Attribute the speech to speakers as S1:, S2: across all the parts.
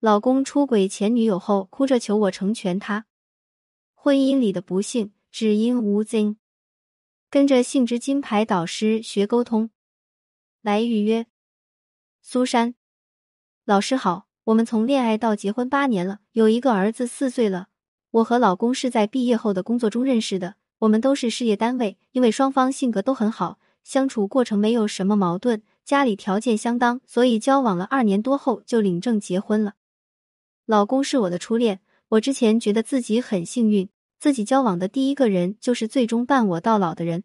S1: 老公出轨前女友后，哭着求我成全他。婚姻里的不幸只因无增。跟着性质金牌导师学沟通，来预约。苏珊老师好，我们从恋爱到结婚八年了，有一个儿子四岁了。我和老公是在毕业后的工作中认识的，我们都是事业单位，因为双方性格都很好，相处过程没有什么矛盾，家里条件相当，所以交往了二年多后就领证结婚了。老公是我的初恋，我之前觉得自己很幸运。自己交往的第一个人就是最终伴我到老的人，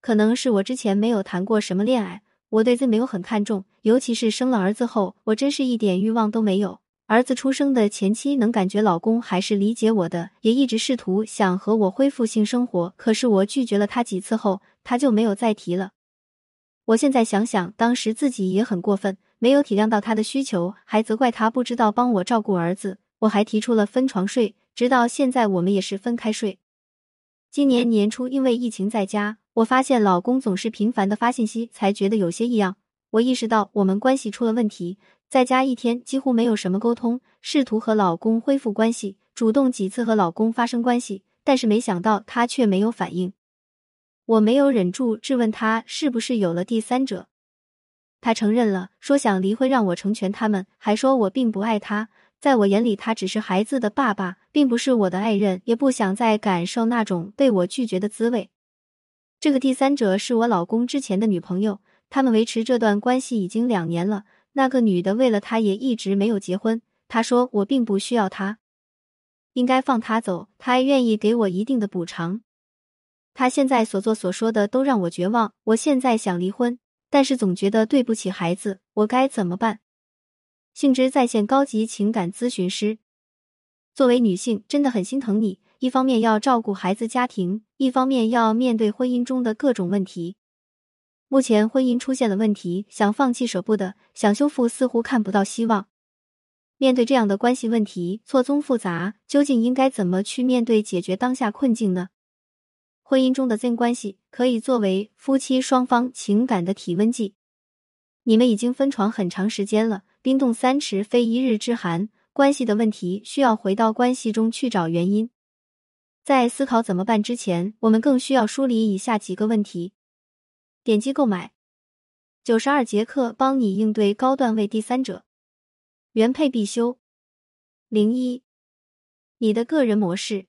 S1: 可能是我之前没有谈过什么恋爱，我对 Z 没有很看重，尤其是生了儿子后，我真是一点欲望都没有。儿子出生的前期，能感觉老公还是理解我的，也一直试图想和我恢复性生活，可是我拒绝了他几次后，他就没有再提了。我现在想想，当时自己也很过分，没有体谅到他的需求，还责怪他不知道帮我照顾儿子，我还提出了分床睡。直到现在，我们也是分开睡。今年年初，因为疫情在家，我发现老公总是频繁的发信息，才觉得有些异样。我意识到我们关系出了问题，在家一天几乎没有什么沟通，试图和老公恢复关系，主动几次和老公发生关系，但是没想到他却没有反应。我没有忍住质问他是不是有了第三者，他承认了，说想离婚让我成全他们，还说我并不爱他。在我眼里，他只是孩子的爸爸，并不是我的爱人，也不想再感受那种被我拒绝的滋味。这个第三者是我老公之前的女朋友，他们维持这段关系已经两年了。那个女的为了他也一直没有结婚。他说我并不需要他，应该放他走，他愿意给我一定的补偿。他现在所做所说的都让我绝望。我现在想离婚，但是总觉得对不起孩子，我该怎么办？性质在线高级情感咨询师，作为女性真的很心疼你。一方面要照顾孩子家庭，一方面要面对婚姻中的各种问题。目前婚姻出现了问题，想放弃舍不得，想修复似乎看不到希望。面对这样的关系问题，错综复杂，究竟应该怎么去面对解决当下困境呢？婚姻中的 Z 关系可以作为夫妻双方情感的体温计。你们已经分床很长时间了。冰冻三尺，非一日之寒。关系的问题需要回到关系中去找原因。在思考怎么办之前，我们更需要梳理以下几个问题。点击购买九十二节课，帮你应对高段位第三者。原配必修零一，你的个人模式。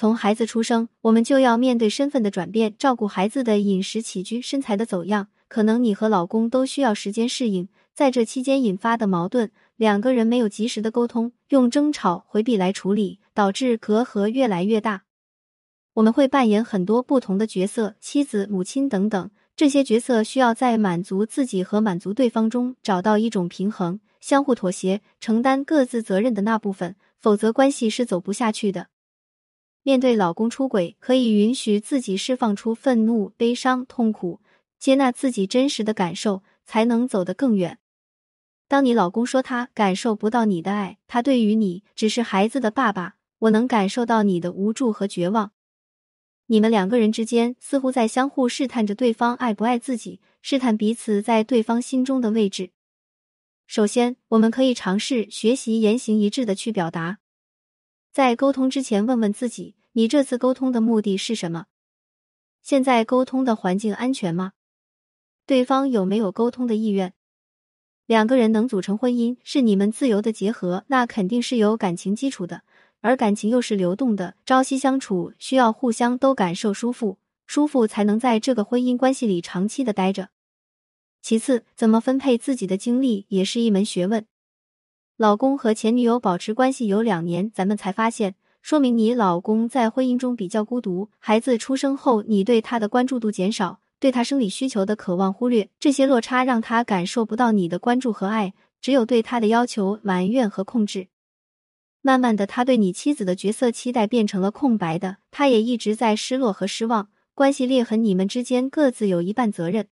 S1: 从孩子出生，我们就要面对身份的转变，照顾孩子的饮食起居、身材的走样。可能你和老公都需要时间适应。在这期间引发的矛盾，两个人没有及时的沟通，用争吵回避来处理，导致隔阂越来越大。我们会扮演很多不同的角色，妻子、母亲等等。这些角色需要在满足自己和满足对方中找到一种平衡，相互妥协，承担各自责任的那部分，否则关系是走不下去的。面对老公出轨，可以允许自己释放出愤怒、悲伤、痛苦，接纳自己真实的感受，才能走得更远。当你老公说他感受不到你的爱，他对于你只是孩子的爸爸，我能感受到你的无助和绝望。你们两个人之间似乎在相互试探着对方爱不爱自己，试探彼此在对方心中的位置。首先，我们可以尝试学习言行一致的去表达。在沟通之前，问问自己：你这次沟通的目的是什么？现在沟通的环境安全吗？对方有没有沟通的意愿？两个人能组成婚姻，是你们自由的结合，那肯定是有感情基础的，而感情又是流动的，朝夕相处需要互相都感受舒服，舒服才能在这个婚姻关系里长期的待着。其次，怎么分配自己的精力也是一门学问。老公和前女友保持关系有两年，咱们才发现，说明你老公在婚姻中比较孤独。孩子出生后，你对他的关注度减少。对他生理需求的渴望忽略，这些落差让他感受不到你的关注和爱，只有对他的要求埋怨和控制。慢慢的，他对你妻子的角色期待变成了空白的，他也一直在失落和失望，关系裂痕，你们之间各自有一半责任。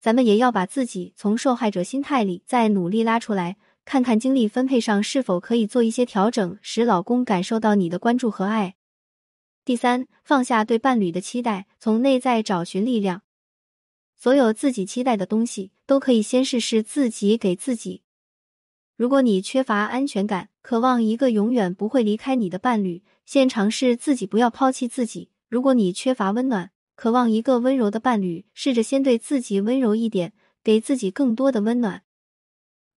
S1: 咱们也要把自己从受害者心态里再努力拉出来，看看精力分配上是否可以做一些调整，使老公感受到你的关注和爱。第三，放下对伴侣的期待，从内在找寻力量。所有自己期待的东西，都可以先试试自己给自己。如果你缺乏安全感，渴望一个永远不会离开你的伴侣，先尝试自己不要抛弃自己。如果你缺乏温暖，渴望一个温柔的伴侣，试着先对自己温柔一点，给自己更多的温暖。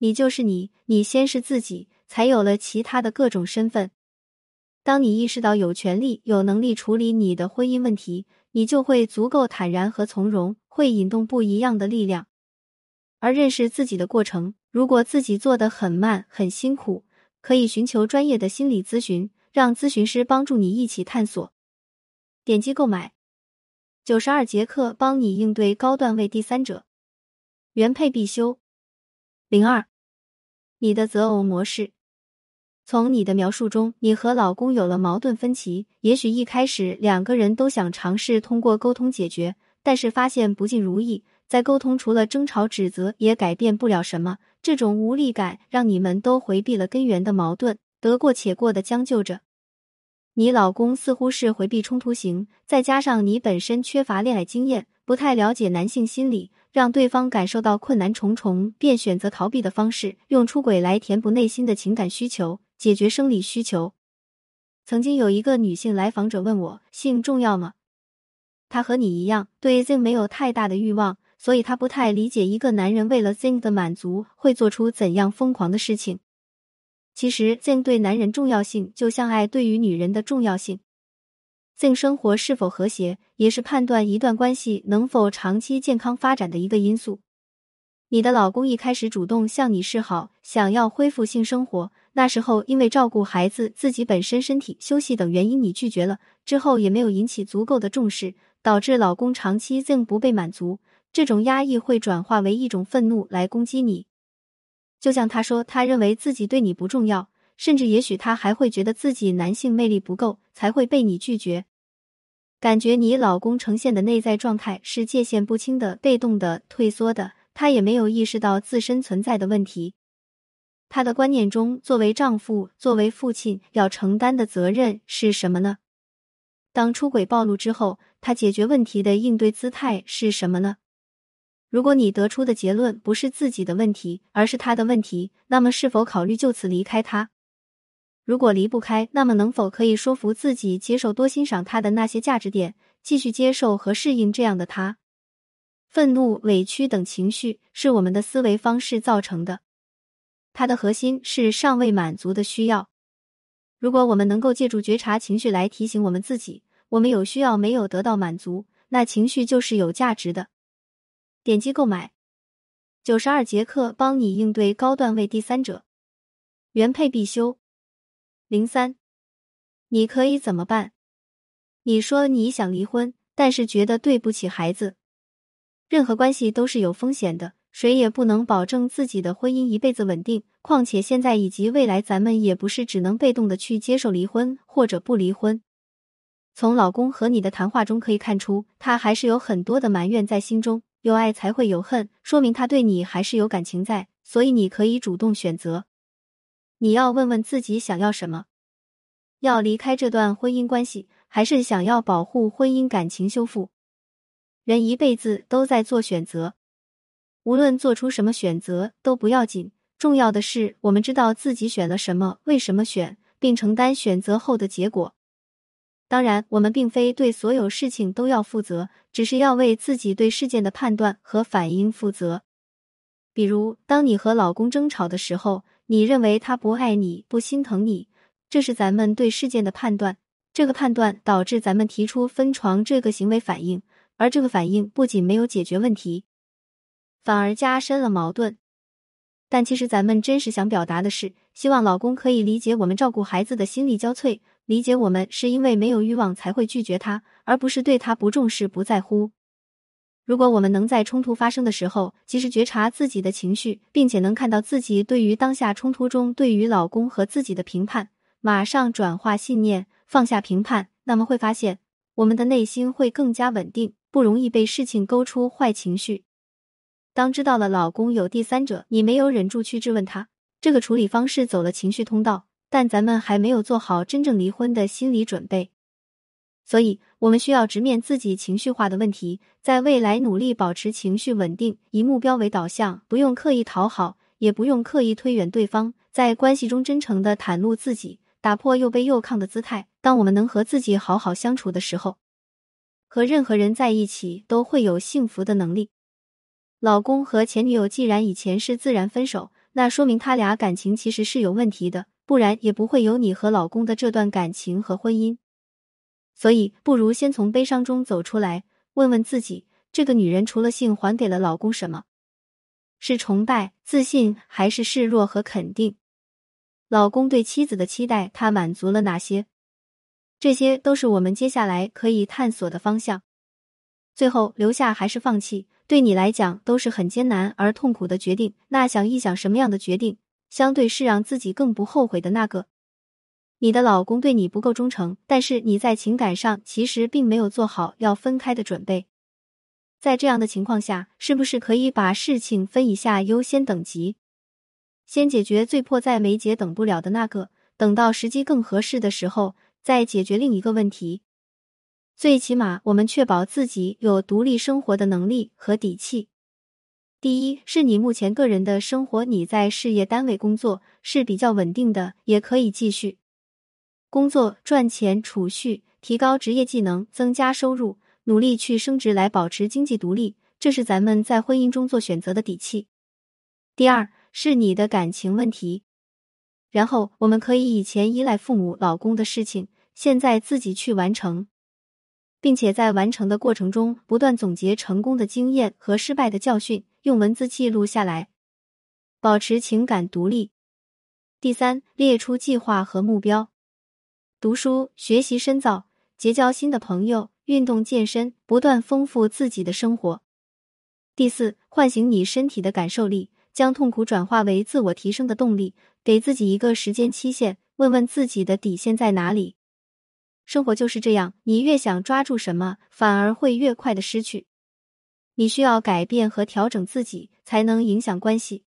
S1: 你就是你，你先是自己，才有了其他的各种身份。当你意识到有权利、有能力处理你的婚姻问题，你就会足够坦然和从容，会引动不一样的力量。而认识自己的过程，如果自己做的很慢、很辛苦，可以寻求专业的心理咨询，让咨询师帮助你一起探索。点击购买九十二节课，帮你应对高段位第三者，原配必修。零二，你的择偶模式。从你的描述中，你和老公有了矛盾分歧。也许一开始两个人都想尝试通过沟通解决，但是发现不尽如意。在沟通除了争吵指责，也改变不了什么。这种无力感让你们都回避了根源的矛盾，得过且过的将就着。你老公似乎是回避冲突型，再加上你本身缺乏恋爱经验，不太了解男性心理，让对方感受到困难重重，便选择逃避的方式，用出轨来填补内心的情感需求，解决生理需求。曾经有一个女性来访者问我：性重要吗？她和你一样，对性没有太大的欲望。所以，她不太理解一个男人为了 Z 的满足会做出怎样疯狂的事情。其实，Z 对男人重要性就像爱对于女人的重要性。性生活是否和谐，也是判断一段关系能否长期健康发展的一个因素。你的老公一开始主动向你示好，想要恢复性生活，那时候因为照顾孩子、自己本身身体、休息等原因，你拒绝了。之后也没有引起足够的重视，导致老公长期性不被满足。这种压抑会转化为一种愤怒来攻击你，就像他说，他认为自己对你不重要，甚至也许他还会觉得自己男性魅力不够，才会被你拒绝。感觉你老公呈现的内在状态是界限不清的、被动的、退缩的，他也没有意识到自身存在的问题。他的观念中，作为丈夫、作为父亲要承担的责任是什么呢？当出轨暴露之后，他解决问题的应对姿态是什么呢？如果你得出的结论不是自己的问题，而是他的问题，那么是否考虑就此离开他？如果离不开，那么能否可以说服自己接受多欣赏他的那些价值点，继续接受和适应这样的他？愤怒、委屈等情绪是我们的思维方式造成的，它的核心是尚未满足的需要。如果我们能够借助觉察情绪来提醒我们自己，我们有需要没有得到满足，那情绪就是有价值的。点击购买九十二节课，帮你应对高段位第三者，原配必修。零三，你可以怎么办？你说你想离婚，但是觉得对不起孩子。任何关系都是有风险的，谁也不能保证自己的婚姻一辈子稳定。况且现在以及未来，咱们也不是只能被动的去接受离婚或者不离婚。从老公和你的谈话中可以看出，他还是有很多的埋怨在心中。有爱才会有恨，说明他对你还是有感情在，所以你可以主动选择。你要问问自己想要什么：要离开这段婚姻关系，还是想要保护婚姻感情修复？人一辈子都在做选择，无论做出什么选择都不要紧，重要的是我们知道自己选了什么，为什么选，并承担选择后的结果。当然，我们并非对所有事情都要负责，只是要为自己对事件的判断和反应负责。比如，当你和老公争吵的时候，你认为他不爱你、不心疼你，这是咱们对事件的判断。这个判断导致咱们提出分床这个行为反应，而这个反应不仅没有解决问题，反而加深了矛盾。但其实咱们真实想表达的是，希望老公可以理解我们照顾孩子的心力交瘁。理解我们是因为没有欲望才会拒绝他，而不是对他不重视、不在乎。如果我们能在冲突发生的时候及时觉察自己的情绪，并且能看到自己对于当下冲突中对于老公和自己的评判，马上转化信念，放下评判，那么会发现我们的内心会更加稳定，不容易被事情勾出坏情绪。当知道了老公有第三者，你没有忍住去质问他，这个处理方式走了情绪通道。但咱们还没有做好真正离婚的心理准备，所以我们需要直面自己情绪化的问题，在未来努力保持情绪稳定，以目标为导向，不用刻意讨好，也不用刻意推远对方，在关系中真诚的袒露自己，打破又卑又亢的姿态。当我们能和自己好好相处的时候，和任何人在一起都会有幸福的能力。老公和前女友既然以前是自然分手，那说明他俩感情其实是有问题的，不然也不会有你和老公的这段感情和婚姻。所以，不如先从悲伤中走出来，问问自己：这个女人除了性，还给了老公什么？是崇拜、自信，还是示弱和肯定？老公对妻子的期待，他满足了哪些？这些都是我们接下来可以探索的方向。最后，留下还是放弃，对你来讲都是很艰难而痛苦的决定。那想一想，什么样的决定相对是让自己更不后悔的那个？你的老公对你不够忠诚，但是你在情感上其实并没有做好要分开的准备。在这样的情况下，是不是可以把事情分一下优先等级，先解决最迫在眉睫、等不了的那个，等到时机更合适的时候再解决另一个问题。最起码，我们确保自己有独立生活的能力和底气。第一，是你目前个人的生活，你在事业单位工作是比较稳定的，也可以继续。工作赚钱储蓄，提高职业技能，增加收入，努力去升职来保持经济独立，这是咱们在婚姻中做选择的底气。第二是你的感情问题，然后我们可以以前依赖父母、老公的事情，现在自己去完成，并且在完成的过程中不断总结成功的经验和失败的教训，用文字记录下来，保持情感独立。第三，列出计划和目标。读书、学习深造、结交新的朋友、运动健身，不断丰富自己的生活。第四，唤醒你身体的感受力，将痛苦转化为自我提升的动力，给自己一个时间期限，问问自己的底线在哪里。生活就是这样，你越想抓住什么，反而会越快的失去。你需要改变和调整自己，才能影响关系，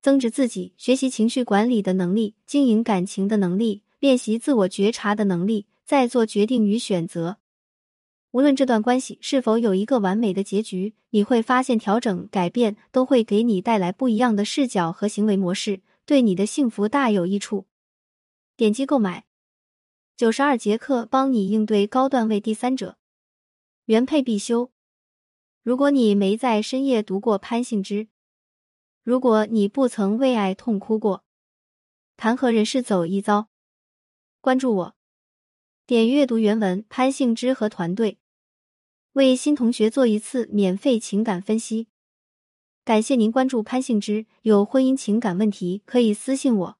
S1: 增值自己，学习情绪管理的能力，经营感情的能力。练习自我觉察的能力，再做决定与选择。无论这段关系是否有一个完美的结局，你会发现调整、改变都会给你带来不一样的视角和行为模式，对你的幸福大有益处。点击购买九十二节课，帮你应对高段位第三者，原配必修。如果你没在深夜读过潘幸之，如果你不曾为爱痛哭过，谈何人世走一遭？关注我，点阅读原文。潘幸之和团队为新同学做一次免费情感分析。感谢您关注潘幸之，有婚姻情感问题可以私信我。